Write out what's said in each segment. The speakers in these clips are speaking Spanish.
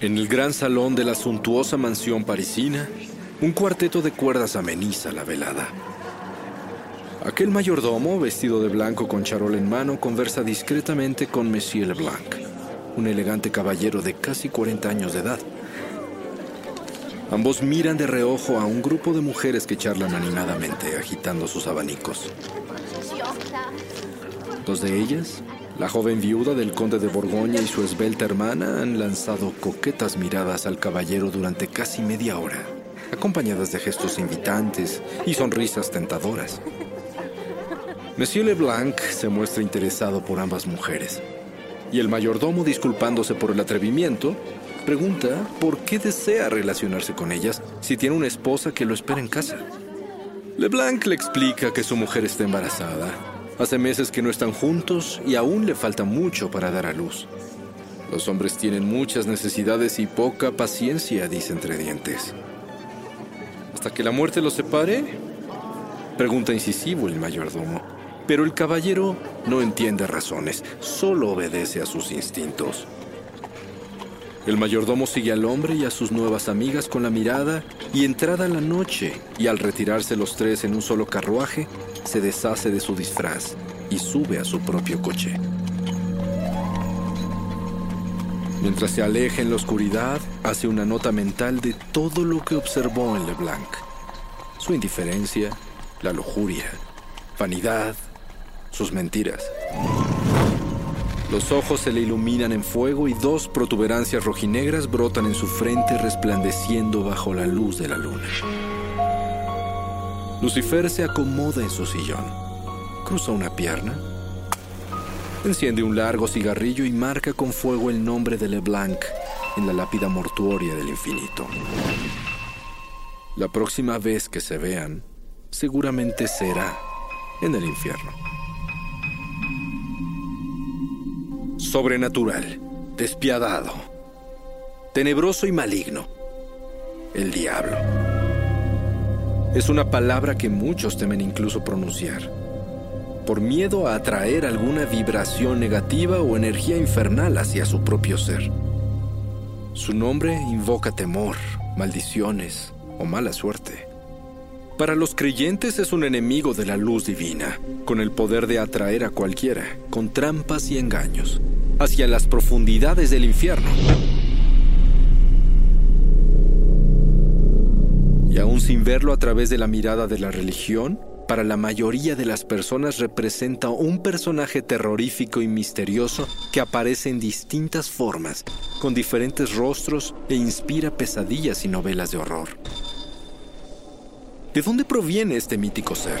En el gran salón de la suntuosa mansión parisina, un cuarteto de cuerdas ameniza la velada. Aquel mayordomo, vestido de blanco con charol en mano, conversa discretamente con Monsieur Leblanc, un elegante caballero de casi 40 años de edad. Ambos miran de reojo a un grupo de mujeres que charlan animadamente, agitando sus abanicos. Dos de ellas, la joven viuda del conde de Borgoña y su esbelta hermana, han lanzado coquetas miradas al caballero durante casi media hora, acompañadas de gestos invitantes y sonrisas tentadoras. Monsieur Leblanc se muestra interesado por ambas mujeres. Y el mayordomo, disculpándose por el atrevimiento, pregunta por qué desea relacionarse con ellas si tiene una esposa que lo espera en casa. Leblanc le explica que su mujer está embarazada. Hace meses que no están juntos y aún le falta mucho para dar a luz. Los hombres tienen muchas necesidades y poca paciencia, dice entre dientes. ¿Hasta que la muerte los separe? Pregunta incisivo el mayordomo. Pero el caballero no entiende razones, solo obedece a sus instintos. El mayordomo sigue al hombre y a sus nuevas amigas con la mirada y entrada la noche, y al retirarse los tres en un solo carruaje, se deshace de su disfraz y sube a su propio coche. Mientras se aleja en la oscuridad, hace una nota mental de todo lo que observó en Leblanc. Su indiferencia, la lujuria, vanidad, sus mentiras. Los ojos se le iluminan en fuego y dos protuberancias rojinegras brotan en su frente resplandeciendo bajo la luz de la luna. Lucifer se acomoda en su sillón, cruza una pierna, enciende un largo cigarrillo y marca con fuego el nombre de Leblanc en la lápida mortuoria del infinito. La próxima vez que se vean, seguramente será en el infierno. Sobrenatural, despiadado, tenebroso y maligno. El diablo. Es una palabra que muchos temen incluso pronunciar, por miedo a atraer alguna vibración negativa o energía infernal hacia su propio ser. Su nombre invoca temor, maldiciones o mala suerte. Para los creyentes es un enemigo de la luz divina, con el poder de atraer a cualquiera, con trampas y engaños hacia las profundidades del infierno. Y aún sin verlo a través de la mirada de la religión, para la mayoría de las personas representa un personaje terrorífico y misterioso que aparece en distintas formas, con diferentes rostros e inspira pesadillas y novelas de horror. ¿De dónde proviene este mítico ser?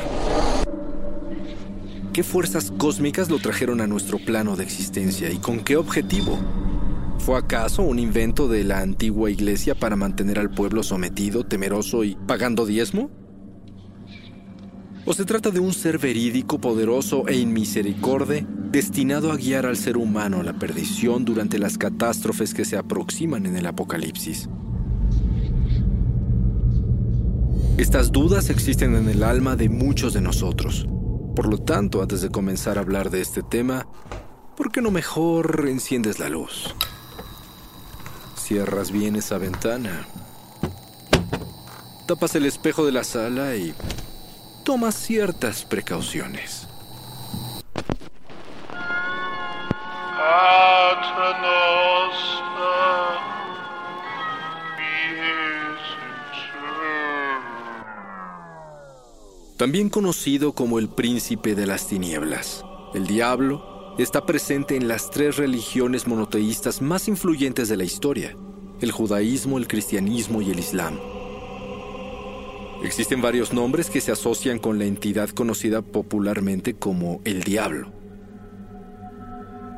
¿Qué fuerzas cósmicas lo trajeron a nuestro plano de existencia y con qué objetivo? ¿Fue acaso un invento de la antigua iglesia para mantener al pueblo sometido, temeroso y pagando diezmo? ¿O se trata de un ser verídico, poderoso e inmisericorde, destinado a guiar al ser humano a la perdición durante las catástrofes que se aproximan en el Apocalipsis? Estas dudas existen en el alma de muchos de nosotros. Por lo tanto, antes de comenzar a hablar de este tema, ¿por qué no mejor enciendes la luz? Cierras bien esa ventana tapas el espejo de la sala y tomas ciertas precauciones. También conocido como el príncipe de las tinieblas, el diablo está presente en las tres religiones monoteístas más influyentes de la historia, el judaísmo, el cristianismo y el islam. Existen varios nombres que se asocian con la entidad conocida popularmente como el diablo.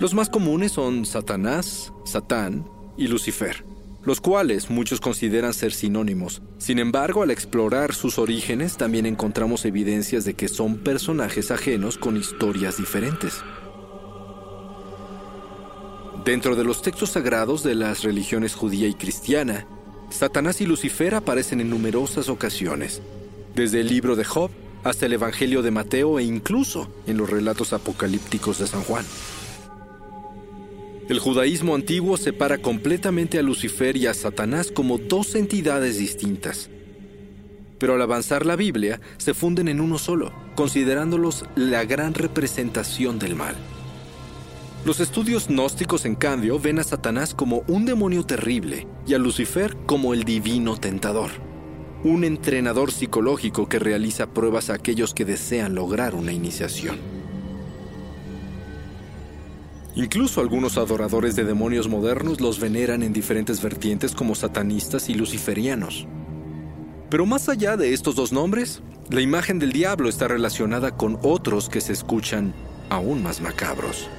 Los más comunes son Satanás, Satán y Lucifer, los cuales muchos consideran ser sinónimos. Sin embargo, al explorar sus orígenes también encontramos evidencias de que son personajes ajenos con historias diferentes. Dentro de los textos sagrados de las religiones judía y cristiana, Satanás y Lucifer aparecen en numerosas ocasiones, desde el libro de Job hasta el Evangelio de Mateo e incluso en los relatos apocalípticos de San Juan. El judaísmo antiguo separa completamente a Lucifer y a Satanás como dos entidades distintas. Pero al avanzar la Biblia, se funden en uno solo, considerándolos la gran representación del mal. Los estudios gnósticos, en cambio, ven a Satanás como un demonio terrible y a Lucifer como el divino tentador, un entrenador psicológico que realiza pruebas a aquellos que desean lograr una iniciación. Incluso algunos adoradores de demonios modernos los veneran en diferentes vertientes como satanistas y luciferianos. Pero más allá de estos dos nombres, la imagen del diablo está relacionada con otros que se escuchan aún más macabros.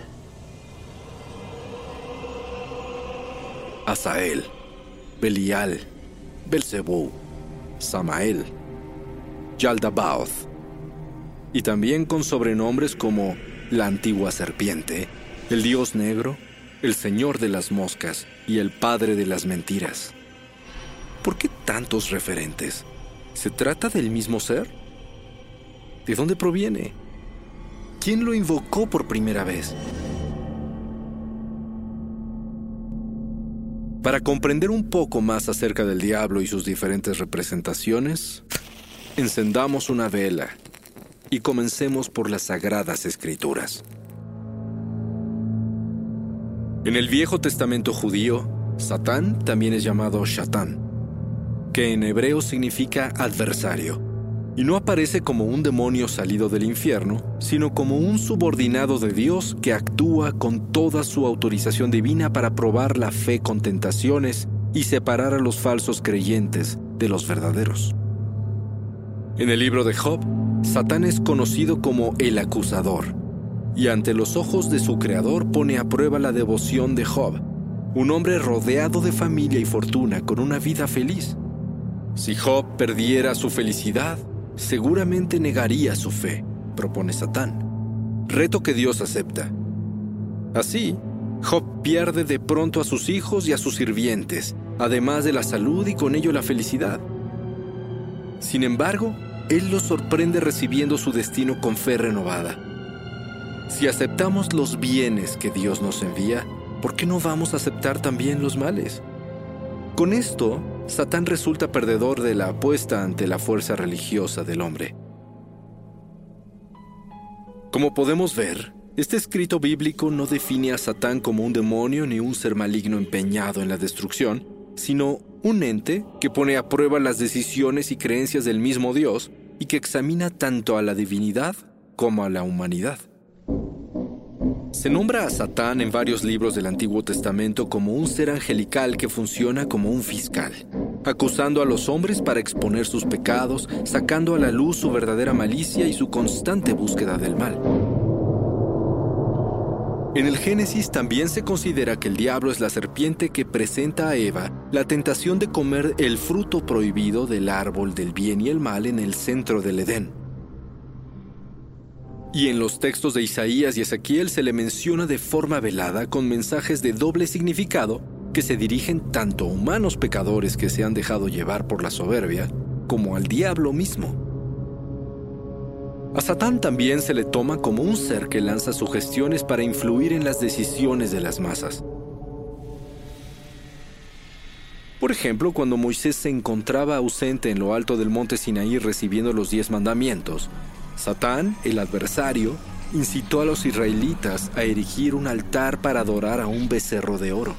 Asael, Belial, Belzebú, Samael, Yaldabaoth, y también con sobrenombres como la antigua serpiente, el dios negro, el señor de las moscas y el padre de las mentiras. ¿Por qué tantos referentes? ¿Se trata del mismo ser? ¿De dónde proviene? ¿Quién lo invocó por primera vez? Para comprender un poco más acerca del diablo y sus diferentes representaciones, encendamos una vela y comencemos por las sagradas escrituras. En el Viejo Testamento judío, Satán también es llamado Shatán, que en hebreo significa adversario, y no aparece como un demonio salido del infierno, sino como un subordinado de Dios que actúa con toda su autorización divina para probar la fe con tentaciones y separar a los falsos creyentes de los verdaderos. En el libro de Job, Satán es conocido como el acusador, y ante los ojos de su creador pone a prueba la devoción de Job, un hombre rodeado de familia y fortuna con una vida feliz. Si Job perdiera su felicidad, seguramente negaría su fe, propone Satán. Reto que Dios acepta. Así, Job pierde de pronto a sus hijos y a sus sirvientes, además de la salud y con ello la felicidad. Sin embargo, él los sorprende recibiendo su destino con fe renovada. Si aceptamos los bienes que Dios nos envía, ¿por qué no vamos a aceptar también los males? Con esto, Satán resulta perdedor de la apuesta ante la fuerza religiosa del hombre. Como podemos ver, este escrito bíblico no define a Satán como un demonio ni un ser maligno empeñado en la destrucción, sino un ente que pone a prueba las decisiones y creencias del mismo Dios y que examina tanto a la divinidad como a la humanidad. Se nombra a Satán en varios libros del Antiguo Testamento como un ser angelical que funciona como un fiscal, acusando a los hombres para exponer sus pecados, sacando a la luz su verdadera malicia y su constante búsqueda del mal. En el Génesis también se considera que el diablo es la serpiente que presenta a Eva la tentación de comer el fruto prohibido del árbol del bien y el mal en el centro del Edén. Y en los textos de Isaías y Ezequiel se le menciona de forma velada con mensajes de doble significado que se dirigen tanto a humanos pecadores que se han dejado llevar por la soberbia, como al diablo mismo. A Satán también se le toma como un ser que lanza sugestiones para influir en las decisiones de las masas. Por ejemplo, cuando Moisés se encontraba ausente en lo alto del monte Sinaí recibiendo los diez mandamientos, Satán, el adversario, incitó a los israelitas a erigir un altar para adorar a un becerro de oro,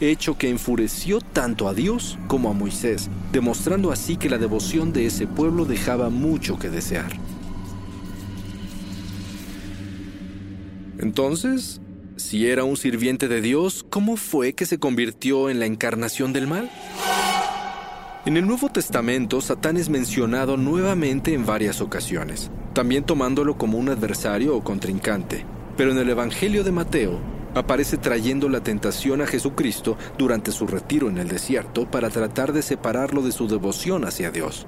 hecho que enfureció tanto a Dios como a Moisés, demostrando así que la devoción de ese pueblo dejaba mucho que desear. Entonces, si era un sirviente de Dios, ¿cómo fue que se convirtió en la encarnación del mal? En el Nuevo Testamento, Satán es mencionado nuevamente en varias ocasiones, también tomándolo como un adversario o contrincante. Pero en el Evangelio de Mateo, aparece trayendo la tentación a Jesucristo durante su retiro en el desierto para tratar de separarlo de su devoción hacia Dios.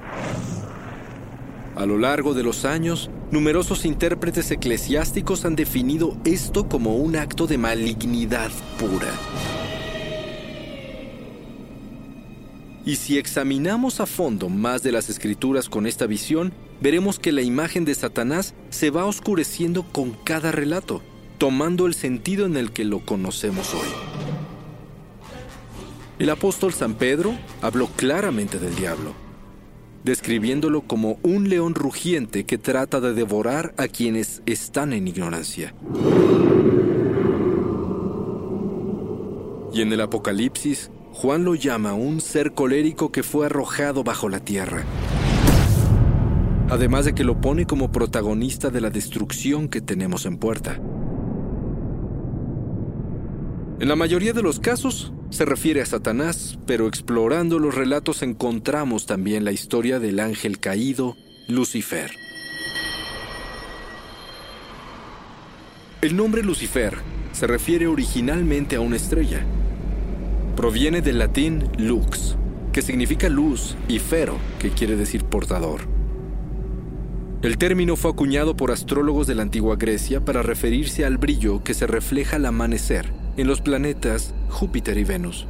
A lo largo de los años, numerosos intérpretes eclesiásticos han definido esto como un acto de malignidad pura. Y si examinamos a fondo más de las escrituras con esta visión, veremos que la imagen de Satanás se va oscureciendo con cada relato, tomando el sentido en el que lo conocemos hoy. El apóstol San Pedro habló claramente del diablo describiéndolo como un león rugiente que trata de devorar a quienes están en ignorancia. Y en el Apocalipsis, Juan lo llama un ser colérico que fue arrojado bajo la tierra. Además de que lo pone como protagonista de la destrucción que tenemos en puerta. En la mayoría de los casos se refiere a Satanás, pero explorando los relatos encontramos también la historia del ángel caído, Lucifer. El nombre Lucifer se refiere originalmente a una estrella. Proviene del latín lux, que significa luz, y fero, que quiere decir portador. El término fue acuñado por astrólogos de la antigua Grecia para referirse al brillo que se refleja al amanecer en los planetas Júpiter y Venus.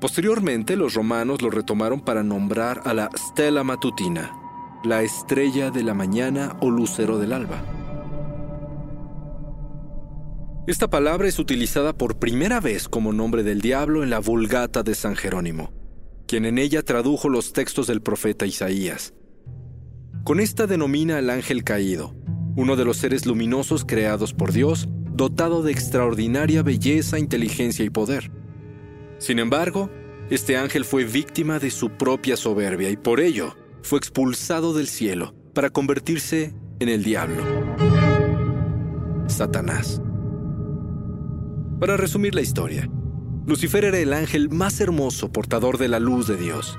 Posteriormente, los romanos lo retomaron para nombrar a la Stella Matutina, la estrella de la mañana o lucero del alba. Esta palabra es utilizada por primera vez como nombre del diablo en la Vulgata de San Jerónimo, quien en ella tradujo los textos del profeta Isaías. Con esta denomina al ángel caído, uno de los seres luminosos creados por Dios, dotado de extraordinaria belleza, inteligencia y poder. Sin embargo, este ángel fue víctima de su propia soberbia y por ello fue expulsado del cielo para convertirse en el diablo, Satanás. Para resumir la historia, Lucifer era el ángel más hermoso portador de la luz de Dios,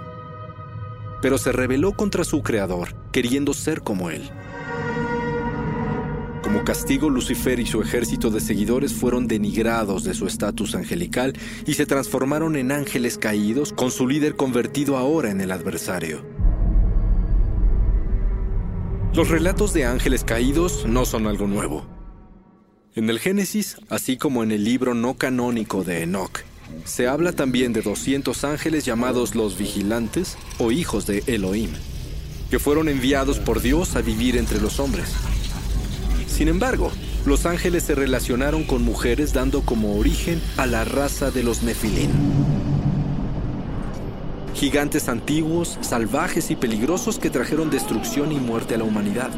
pero se rebeló contra su creador, queriendo ser como él. Como castigo, Lucifer y su ejército de seguidores fueron denigrados de su estatus angelical y se transformaron en ángeles caídos, con su líder convertido ahora en el adversario. Los relatos de ángeles caídos no son algo nuevo. En el Génesis, así como en el libro no canónico de Enoch, se habla también de 200 ángeles llamados los vigilantes o hijos de Elohim, que fueron enviados por Dios a vivir entre los hombres. Sin embargo, los ángeles se relacionaron con mujeres dando como origen a la raza de los Nefilim. Gigantes antiguos, salvajes y peligrosos que trajeron destrucción y muerte a la humanidad.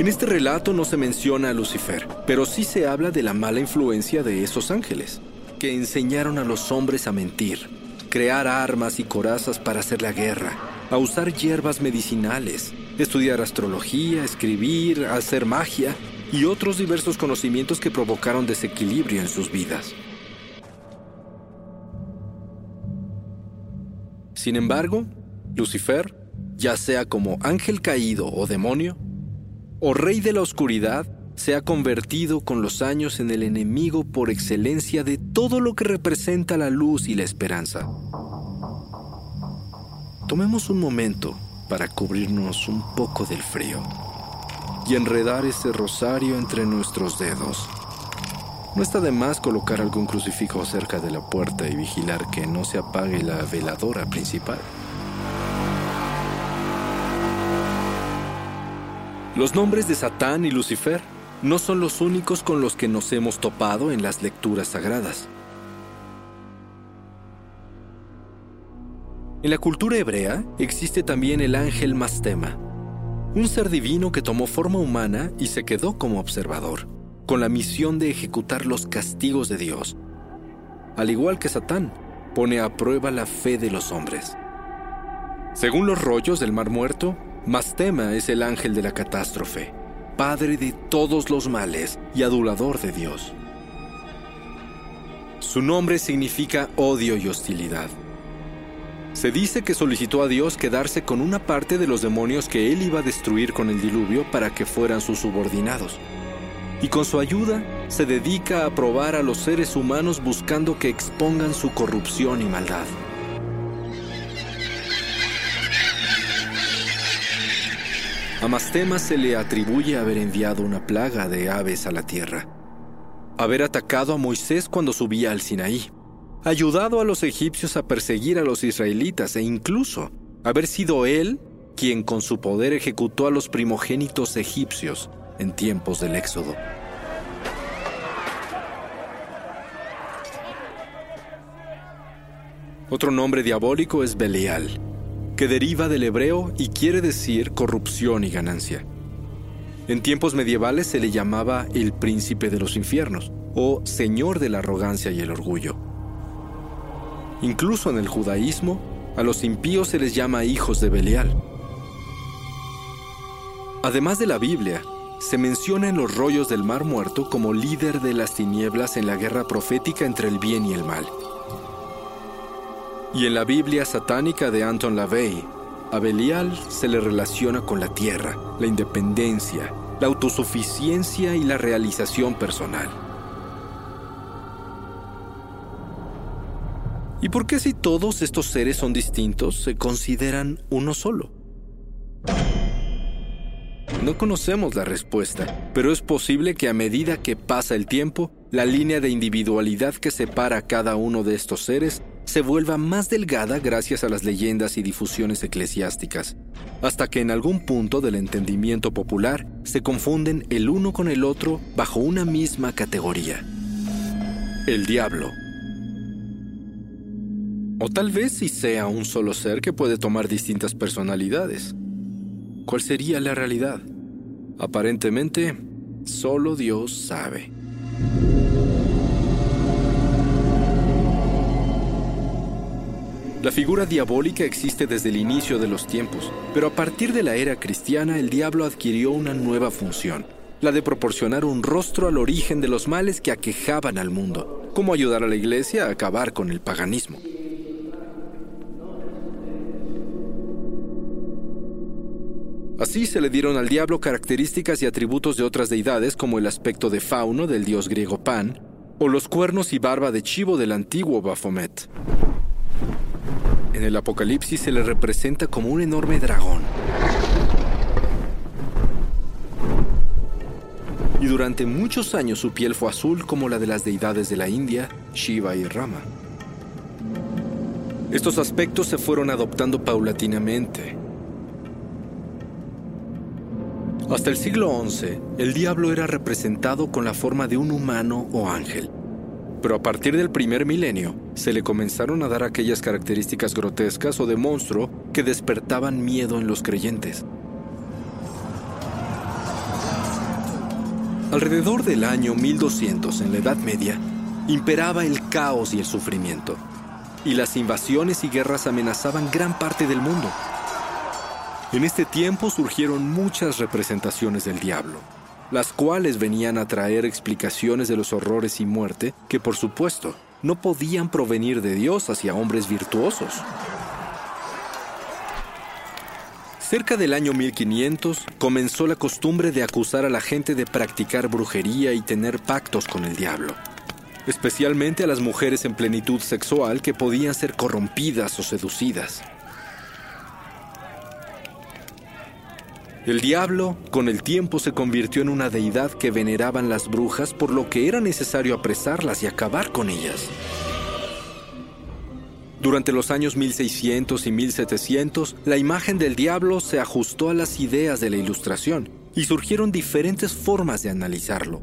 En este relato no se menciona a Lucifer, pero sí se habla de la mala influencia de esos ángeles, que enseñaron a los hombres a mentir, crear armas y corazas para hacer la guerra, a usar hierbas medicinales, estudiar astrología, escribir, hacer magia y otros diversos conocimientos que provocaron desequilibrio en sus vidas. Sin embargo, Lucifer, ya sea como ángel caído o demonio, o rey de la oscuridad, se ha convertido con los años en el enemigo por excelencia de todo lo que representa la luz y la esperanza. Tomemos un momento para cubrirnos un poco del frío y enredar ese rosario entre nuestros dedos. No está de más colocar algún crucifijo cerca de la puerta y vigilar que no se apague la veladora principal. Los nombres de Satán y Lucifer no son los únicos con los que nos hemos topado en las lecturas sagradas. En la cultura hebrea existe también el ángel Mastema, un ser divino que tomó forma humana y se quedó como observador, con la misión de ejecutar los castigos de Dios. Al igual que Satán, pone a prueba la fe de los hombres. Según los rollos del Mar Muerto, Mastema es el ángel de la catástrofe, padre de todos los males y adulador de Dios. Su nombre significa odio y hostilidad. Se dice que solicitó a Dios quedarse con una parte de los demonios que él iba a destruir con el diluvio para que fueran sus subordinados. Y con su ayuda se dedica a probar a los seres humanos buscando que expongan su corrupción y maldad. A Mastema se le atribuye haber enviado una plaga de aves a la tierra, haber atacado a Moisés cuando subía al Sinaí, ayudado a los egipcios a perseguir a los israelitas e incluso haber sido él quien con su poder ejecutó a los primogénitos egipcios en tiempos del Éxodo. Otro nombre diabólico es Belial, que deriva del hebreo y quiere decir corrupción y ganancia. En tiempos medievales se le llamaba el príncipe de los infiernos o señor de la arrogancia y el orgullo. Incluso en el judaísmo, a los impíos se les llama hijos de Belial. Además de la Biblia, se menciona en los rollos del Mar Muerto como líder de las tinieblas en la guerra profética entre el bien y el mal. Y en la Biblia satánica de Anton LaVey, a Belial se le relaciona con la tierra, la independencia, la autosuficiencia y la realización personal. ¿Y por qué si todos estos seres son distintos se consideran uno solo? No conocemos la respuesta, pero es posible que a medida que pasa el tiempo, la línea de individualidad que separa a cada uno de estos seres se vuelva más delgada gracias a las leyendas y difusiones eclesiásticas, hasta que en algún punto del entendimiento popular se confunden el uno con el otro bajo una misma categoría. El diablo o tal vez si sea un solo ser que puede tomar distintas personalidades. ¿Cuál sería la realidad? Aparentemente, solo Dios sabe. La figura diabólica existe desde el inicio de los tiempos, pero a partir de la era cristiana el diablo adquirió una nueva función, la de proporcionar un rostro al origen de los males que aquejaban al mundo, como ayudar a la iglesia a acabar con el paganismo. Así se le dieron al diablo características y atributos de otras deidades como el aspecto de fauno del dios griego Pan o los cuernos y barba de chivo del antiguo Baphomet. En el Apocalipsis se le representa como un enorme dragón. Y durante muchos años su piel fue azul como la de las deidades de la India, Shiva y Rama. Estos aspectos se fueron adoptando paulatinamente hasta el siglo XI, el diablo era representado con la forma de un humano o ángel. Pero a partir del primer milenio, se le comenzaron a dar aquellas características grotescas o de monstruo que despertaban miedo en los creyentes. Alrededor del año 1200, en la Edad Media, imperaba el caos y el sufrimiento, y las invasiones y guerras amenazaban gran parte del mundo. En este tiempo surgieron muchas representaciones del diablo, las cuales venían a traer explicaciones de los horrores y muerte que por supuesto no podían provenir de Dios hacia hombres virtuosos. Cerca del año 1500 comenzó la costumbre de acusar a la gente de practicar brujería y tener pactos con el diablo, especialmente a las mujeres en plenitud sexual que podían ser corrompidas o seducidas. El diablo, con el tiempo, se convirtió en una deidad que veneraban las brujas, por lo que era necesario apresarlas y acabar con ellas. Durante los años 1600 y 1700, la imagen del diablo se ajustó a las ideas de la Ilustración, y surgieron diferentes formas de analizarlo.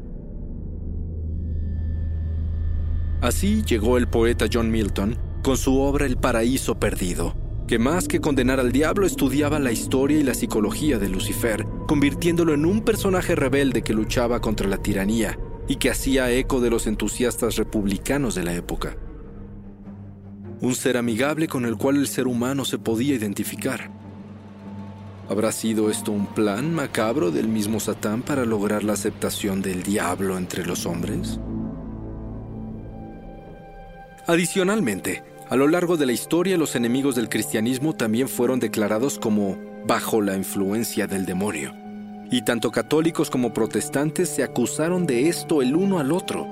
Así llegó el poeta John Milton con su obra El paraíso perdido, que más que condenar al diablo estudiaba la historia y la psicología de Lucifer, convirtiéndolo en un personaje rebelde que luchaba contra la tiranía y que hacía eco de los entusiastas republicanos de la época. Un ser amigable con el cual el ser humano se podía identificar. ¿Habrá sido esto un plan macabro del mismo Satán para lograr la aceptación del diablo entre los hombres? Adicionalmente, a lo largo de la historia los enemigos del cristianismo también fueron declarados como bajo la influencia del demonio. Y tanto católicos como protestantes se acusaron de esto el uno al otro.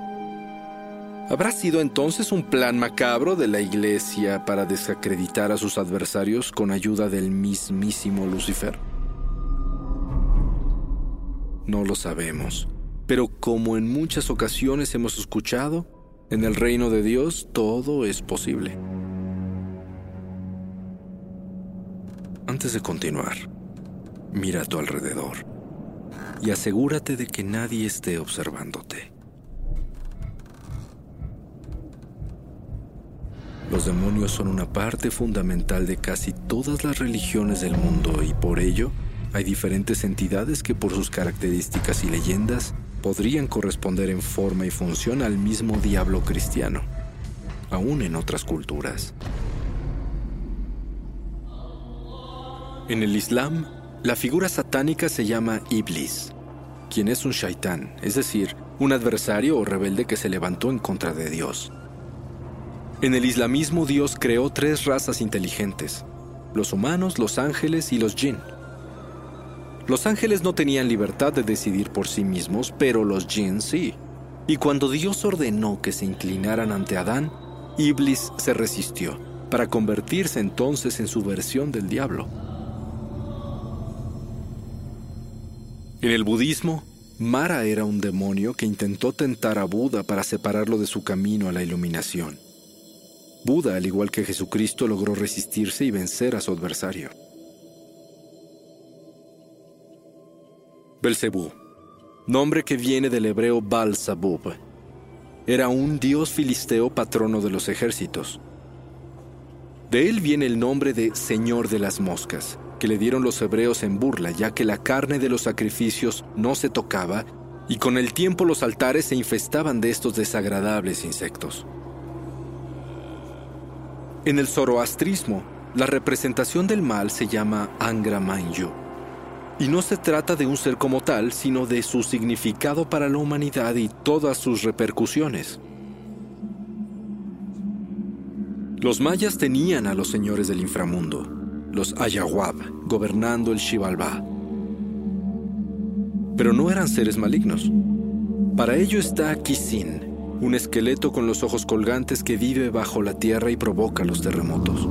¿Habrá sido entonces un plan macabro de la Iglesia para desacreditar a sus adversarios con ayuda del mismísimo Lucifer? No lo sabemos, pero como en muchas ocasiones hemos escuchado, en el reino de Dios todo es posible. Antes de continuar, mira a tu alrededor y asegúrate de que nadie esté observándote. Los demonios son una parte fundamental de casi todas las religiones del mundo y por ello hay diferentes entidades que por sus características y leyendas podrían corresponder en forma y función al mismo diablo cristiano, aún en otras culturas. En el Islam, la figura satánica se llama Iblis, quien es un shaitán, es decir, un adversario o rebelde que se levantó en contra de Dios. En el islamismo Dios creó tres razas inteligentes, los humanos, los ángeles y los jinn. Los ángeles no tenían libertad de decidir por sí mismos, pero los jinn sí. Y cuando Dios ordenó que se inclinaran ante Adán, Iblis se resistió, para convertirse entonces en su versión del diablo. En el budismo, Mara era un demonio que intentó tentar a Buda para separarlo de su camino a la iluminación. Buda, al igual que Jesucristo, logró resistirse y vencer a su adversario. Belcebú, nombre que viene del hebreo Baal era un dios filisteo patrono de los ejércitos. De él viene el nombre de Señor de las Moscas, que le dieron los hebreos en burla, ya que la carne de los sacrificios no se tocaba y con el tiempo los altares se infestaban de estos desagradables insectos. En el zoroastrismo, la representación del mal se llama Angra Mainyu y no se trata de un ser como tal, sino de su significado para la humanidad y todas sus repercusiones. Los mayas tenían a los señores del inframundo, los Ayahuab, gobernando el Xibalbá. Pero no eran seres malignos. Para ello está Kisin, un esqueleto con los ojos colgantes que vive bajo la tierra y provoca los terremotos.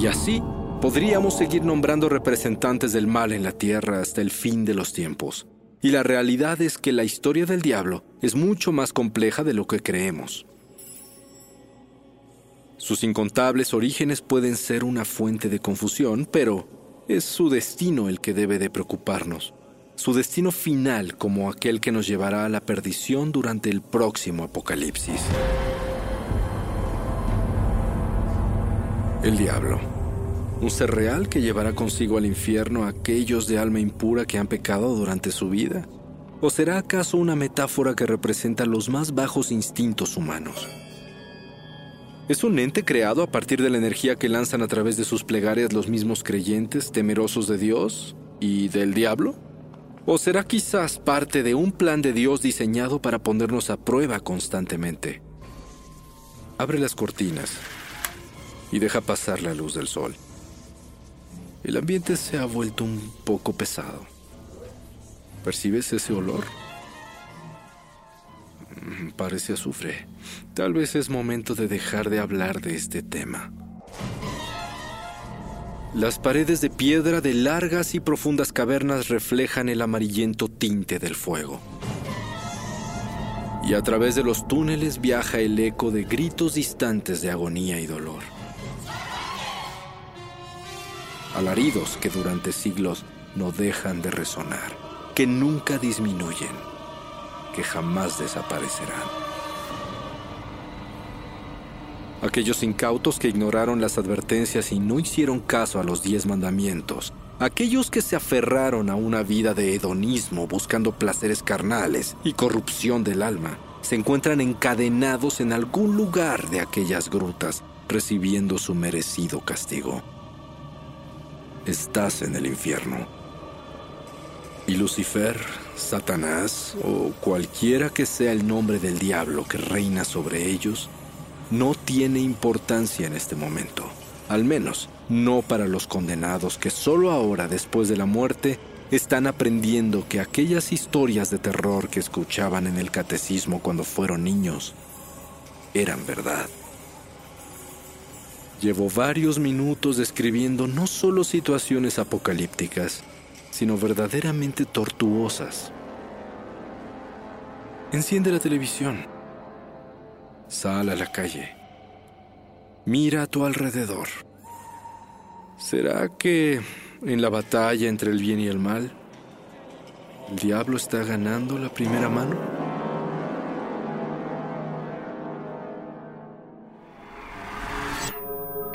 Y así Podríamos seguir nombrando representantes del mal en la tierra hasta el fin de los tiempos. Y la realidad es que la historia del diablo es mucho más compleja de lo que creemos. Sus incontables orígenes pueden ser una fuente de confusión, pero es su destino el que debe de preocuparnos. Su destino final como aquel que nos llevará a la perdición durante el próximo apocalipsis. El diablo un ser real que llevará consigo al infierno a aquellos de alma impura que han pecado durante su vida? ¿O será acaso una metáfora que representa los más bajos instintos humanos? ¿Es un ente creado a partir de la energía que lanzan a través de sus plegarias los mismos creyentes temerosos de Dios y del diablo? ¿O será quizás parte de un plan de Dios diseñado para ponernos a prueba constantemente? Abre las cortinas y deja pasar la luz del sol. El ambiente se ha vuelto un poco pesado. ¿Percibes ese olor? Mm, parece azufre. Tal vez es momento de dejar de hablar de este tema. Las paredes de piedra de largas y profundas cavernas reflejan el amarillento tinte del fuego. Y a través de los túneles viaja el eco de gritos distantes de agonía y dolor. Alaridos que durante siglos no dejan de resonar, que nunca disminuyen, que jamás desaparecerán. Aquellos incautos que ignoraron las advertencias y no hicieron caso a los diez mandamientos, aquellos que se aferraron a una vida de hedonismo buscando placeres carnales y corrupción del alma, se encuentran encadenados en algún lugar de aquellas grutas, recibiendo su merecido castigo. Estás en el infierno. Y Lucifer, Satanás o cualquiera que sea el nombre del diablo que reina sobre ellos, no tiene importancia en este momento, al menos no para los condenados que solo ahora, después de la muerte, están aprendiendo que aquellas historias de terror que escuchaban en el catecismo cuando fueron niños eran verdad. Llevo varios minutos describiendo no solo situaciones apocalípticas, sino verdaderamente tortuosas. Enciende la televisión. Sal a la calle. Mira a tu alrededor. ¿Será que en la batalla entre el bien y el mal, el diablo está ganando la primera mano?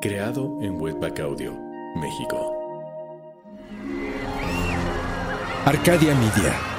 creado en Webback Audio, México. Arcadia Media.